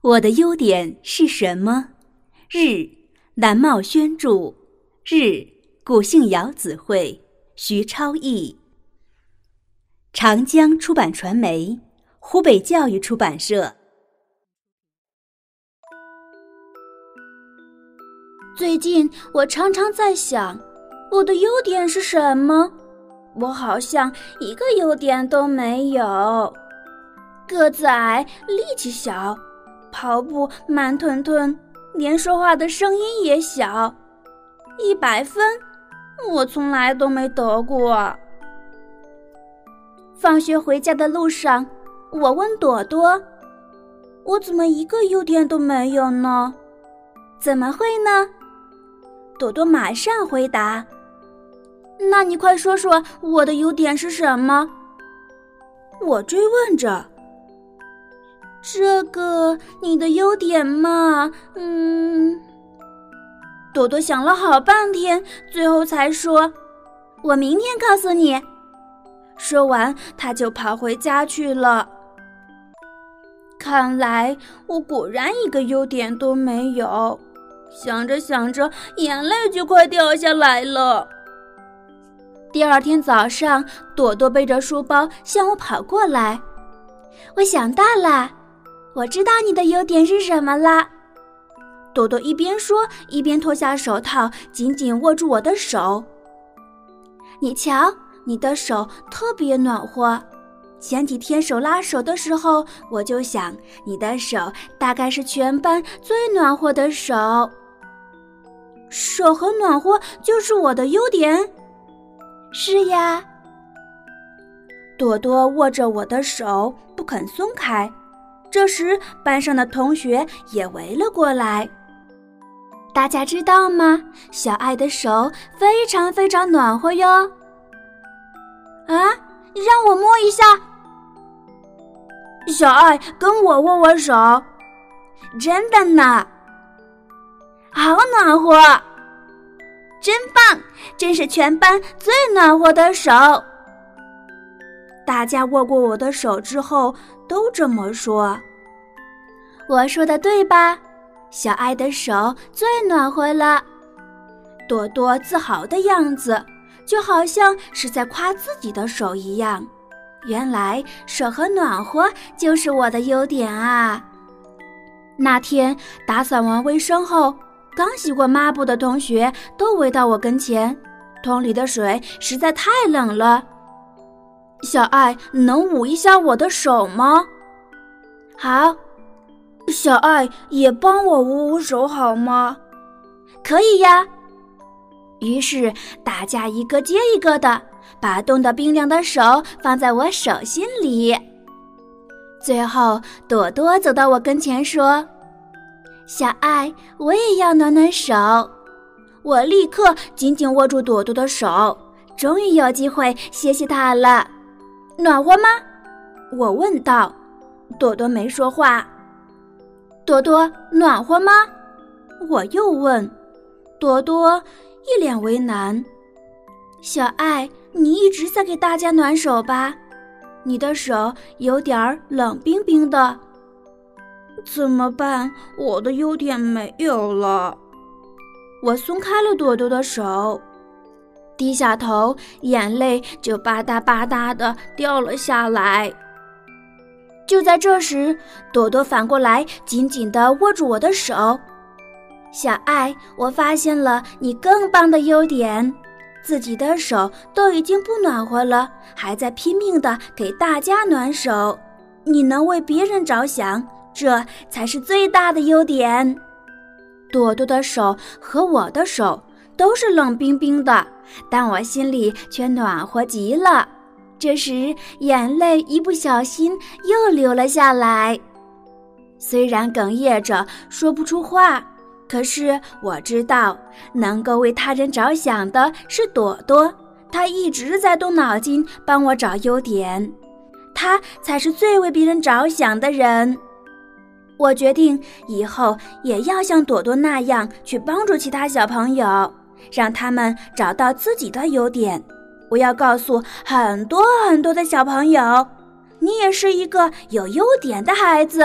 我的优点是什么？日，南茂轩著，日，古姓姚子慧，徐超译。长江出版传媒，湖北教育出版社。最近我常常在想，我的优点是什么？我好像一个优点都没有。个子矮，力气小。跑步慢吞吞，连说话的声音也小，一百分，我从来都没得过。放学回家的路上，我问朵朵：“我怎么一个优点都没有呢？”“怎么会呢？”朵朵马上回答：“那你快说说我的优点是什么？”我追问着。这个你的优点嘛，嗯。朵朵想了好半天，最后才说：“我明天告诉你。”说完，他就跑回家去了。看来我果然一个优点都没有。想着想着，眼泪就快掉下来了。第二天早上，朵朵背着书包向我跑过来，我想到了。我知道你的优点是什么啦，朵朵一边说一边脱下手套，紧紧握住我的手。你瞧，你的手特别暖和。前几天手拉手的时候，我就想，你的手大概是全班最暖和的手。手很暖和就是我的优点。是呀，朵朵握着我的手不肯松开。这时，班上的同学也围了过来。大家知道吗？小爱的手非常非常暖和哟。啊，让我摸一下。小爱，跟我握握手。真的呢，好暖和，真棒，真是全班最暖和的手。大家握过我的手之后。都这么说，我说的对吧？小爱的手最暖和了，朵朵自豪的样子，就好像是在夸自己的手一样。原来手很暖和就是我的优点啊！那天打扫完卫生后，刚洗过抹布的同学都围到我跟前，桶里的水实在太冷了。小爱，能捂一下我的手吗？好，小爱也帮我捂捂手好吗？可以呀。于是大家一个接一个的把冻得冰凉的手放在我手心里。最后，朵朵走到我跟前说：“小爱，我也要暖暖手。”我立刻紧紧握住朵朵的手，终于有机会谢谢她了。暖和吗？我问道。朵朵没说话。朵朵，暖和吗？我又问。朵朵一脸为难。小爱，你一直在给大家暖手吧？你的手有点冷冰冰的。怎么办？我的优点没有了。我松开了朵朵的手。低下头，眼泪就吧嗒吧嗒的掉了下来。就在这时，朵朵反过来紧紧的握住我的手。小爱，我发现了你更棒的优点，自己的手都已经不暖和了，还在拼命的给大家暖手。你能为别人着想，这才是最大的优点。朵朵的手和我的手都是冷冰冰的，但我心里却暖和极了。这时，眼泪一不小心又流了下来。虽然哽咽着说不出话，可是我知道，能够为他人着想的是朵朵。她一直在动脑筋帮我找优点，她才是最为别人着想的人。我决定以后也要像朵朵那样去帮助其他小朋友，让他们找到自己的优点。我要告诉很多很多的小朋友，你也是一个有优点的孩子。